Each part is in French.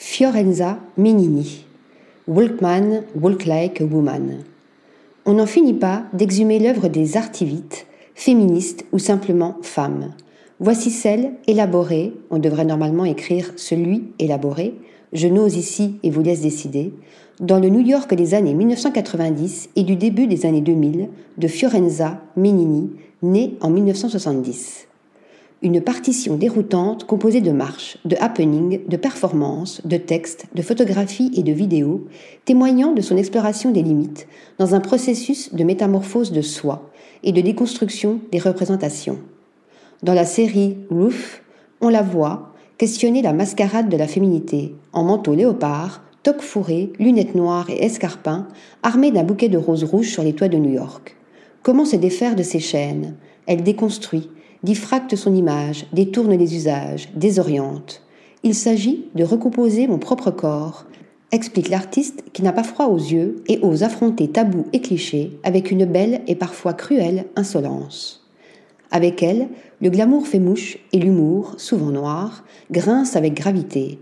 Fiorenza Menini. Walkman, Walk Like a Woman. On n'en finit pas d'exhumer l'œuvre des artivites, féministes ou simplement femmes. Voici celle élaborée, on devrait normalement écrire celui élaboré, je n'ose ici et vous laisse décider, dans le New York des années 1990 et du début des années 2000 de Fiorenza Menini, née en 1970 une partition déroutante composée de marches, de happenings, de performances, de textes, de photographies et de vidéos, témoignant de son exploration des limites dans un processus de métamorphose de soi et de déconstruction des représentations. Dans la série Roof, on la voit questionner la mascarade de la féminité, en manteau léopard, toque fourré, lunettes noires et escarpins, armée d'un bouquet de roses rouges sur les toits de New York. Comment se défaire de ces chaînes? Elle déconstruit, diffracte son image, détourne les usages, désoriente. Il s'agit de recomposer mon propre corps, explique l'artiste qui n'a pas froid aux yeux et ose affronter tabous et clichés avec une belle et parfois cruelle insolence. Avec elle, le glamour fait mouche et l'humour, souvent noir, grince avec gravité.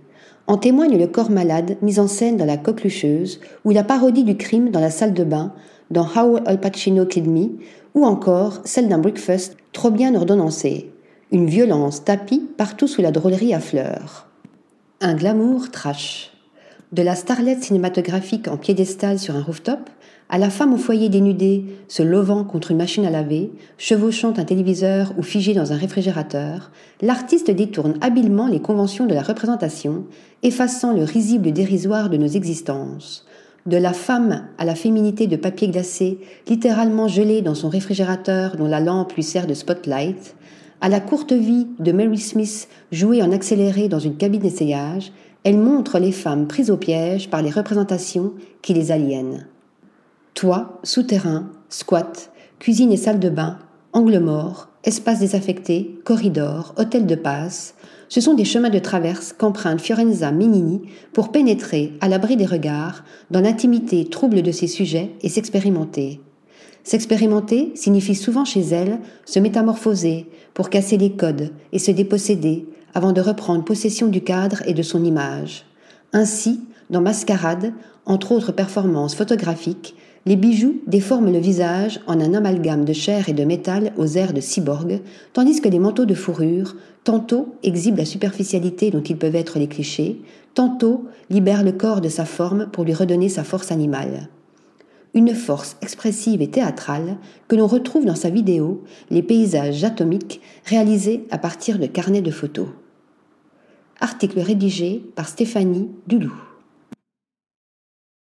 En témoigne le corps malade mis en scène dans La Coquelucheuse ou la parodie du crime dans la salle de bain dans How Al Pacino Killed Me ou encore celle d'un breakfast trop bien ordonnancé, une violence tapie partout sous la drôlerie à fleurs. Un glamour trash. De la starlette cinématographique en piédestal sur un rooftop, à la femme au foyer dénudée, se levant contre une machine à laver, chevauchant un téléviseur ou figée dans un réfrigérateur, l'artiste détourne habilement les conventions de la représentation, effaçant le risible dérisoire de nos existences de la femme à la féminité de papier glacé, littéralement gelée dans son réfrigérateur dont la lampe lui sert de spotlight, à la courte vie de Mary Smith jouée en accéléré dans une cabine d'essayage, elle montre les femmes prises au piège par les représentations qui les aliènent. Toit, souterrain, squat, cuisine et salle de bain, angle mort, espace désaffecté, corridor, hôtel de passe, ce sont des chemins de traverse qu'emprunte Fiorenza Minini pour pénétrer, à l'abri des regards, dans l'intimité trouble de ses sujets et s'expérimenter. S'expérimenter signifie souvent chez elle se métamorphoser pour casser les codes et se déposséder avant de reprendre possession du cadre et de son image. Ainsi, dans Mascarade, entre autres performances photographiques, les bijoux déforment le visage en un amalgame de chair et de métal aux airs de cyborg, tandis que les manteaux de fourrure, tantôt exhibent la superficialité dont ils peuvent être les clichés, tantôt libèrent le corps de sa forme pour lui redonner sa force animale. Une force expressive et théâtrale que l'on retrouve dans sa vidéo Les paysages atomiques réalisés à partir de carnets de photos. Article rédigé par Stéphanie Dulou.